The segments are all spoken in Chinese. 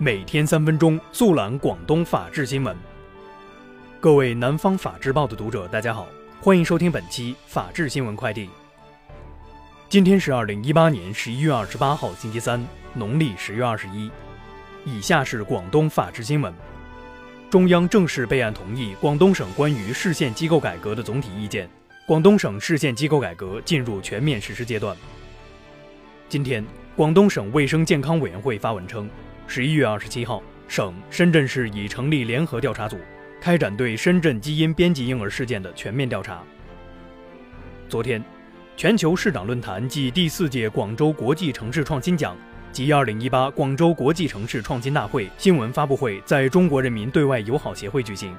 每天三分钟速览广东法治新闻。各位南方法制报的读者，大家好，欢迎收听本期法治新闻快递。今天是二零一八年十一月二十八号，星期三，农历十月二十一。以下是广东法治新闻：中央正式备案同意广东省关于市县机构改革的总体意见，广东省市县机构改革进入全面实施阶段。今天，广东省卫生健康委员会发文称。十一月二十七号，省深圳市已成立联合调查组，开展对深圳基因编辑婴儿事件的全面调查。昨天，全球市长论坛暨第四届广州国际城市创新奖及二零一八广州国际城市创新大会新闻发布会在中国人民对外友好协会举行。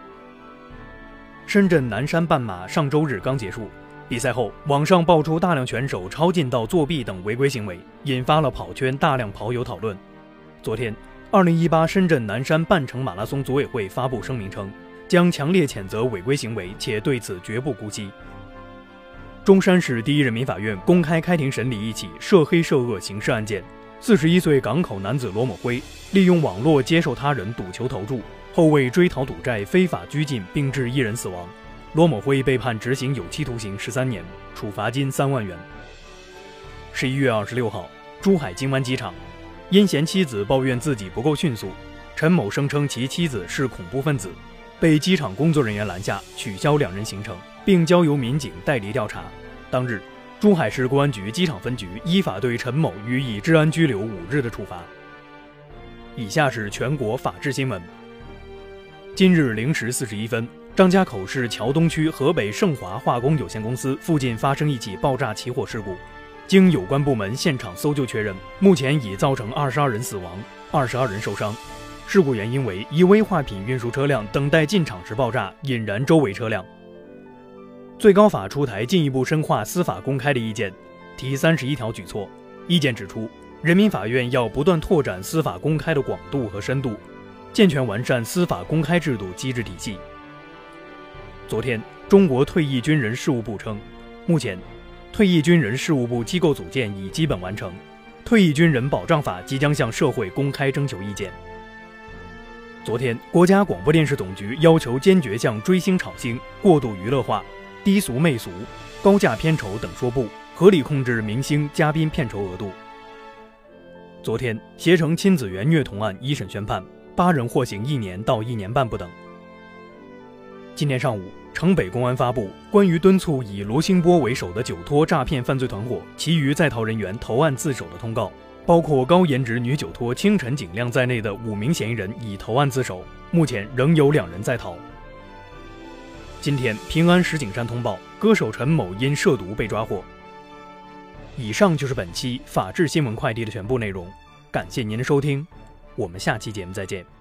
深圳南山半马上周日刚结束，比赛后网上爆出大量选手超近道作弊等违规行为，引发了跑圈大量跑友讨论。昨天，二零一八深圳南山半程马拉松组委会发布声明称，将强烈谴责违规行为，且对此绝不姑息。中山市第一人民法院公开开庭审理一起涉黑涉恶刑事案件，四十一岁港口男子罗某辉利用网络接受他人赌球投注，后为追讨赌债非法拘禁并致一人死亡，罗某辉被判执行有期徒刑十三年，处罚金三万元。十一月二十六号，珠海金湾机场。因嫌妻子抱怨自己不够迅速，陈某声称其妻子是恐怖分子，被机场工作人员拦下，取消两人行程，并交由民警带离调查。当日，珠海市公安局机场分局依法对陈某予以治安拘留五日的处罚。以下是全国法制新闻。今日零时四十一分，张家口市桥东区河北盛华化工有限公司附近发生一起爆炸起火事故。经有关部门现场搜救确认，目前已造成二十二人死亡，二十二人受伤。事故原因为一危化品运输车辆等待进场时爆炸，引燃周围车辆。最高法出台进一步深化司法公开的意见，提三十一条举措。意见指出，人民法院要不断拓展司法公开的广度和深度，健全完善司法公开制度机制体系。昨天，中国退役军人事务部称，目前。退役军人事务部机构组建已基本完成，退役军人保障法即将向社会公开征求意见。昨天，国家广播电视总局要求坚决向追星炒星、过度娱乐化、低俗媚俗、高价片酬等说不，合理控制明星嘉宾片酬额度。昨天，携程亲子园虐童案一审宣判，八人获刑一年到一年半不等。今天上午。城北公安发布关于敦促以罗兴波为首的酒托诈骗犯罪团伙其余在逃人员投案自首的通告，包括高颜值女酒托清晨景亮在内的五名嫌疑人已投案自首，目前仍有两人在逃。今天，平安石景山通报，歌手陈某因涉毒被抓获。以上就是本期法治新闻快递的全部内容，感谢您的收听，我们下期节目再见。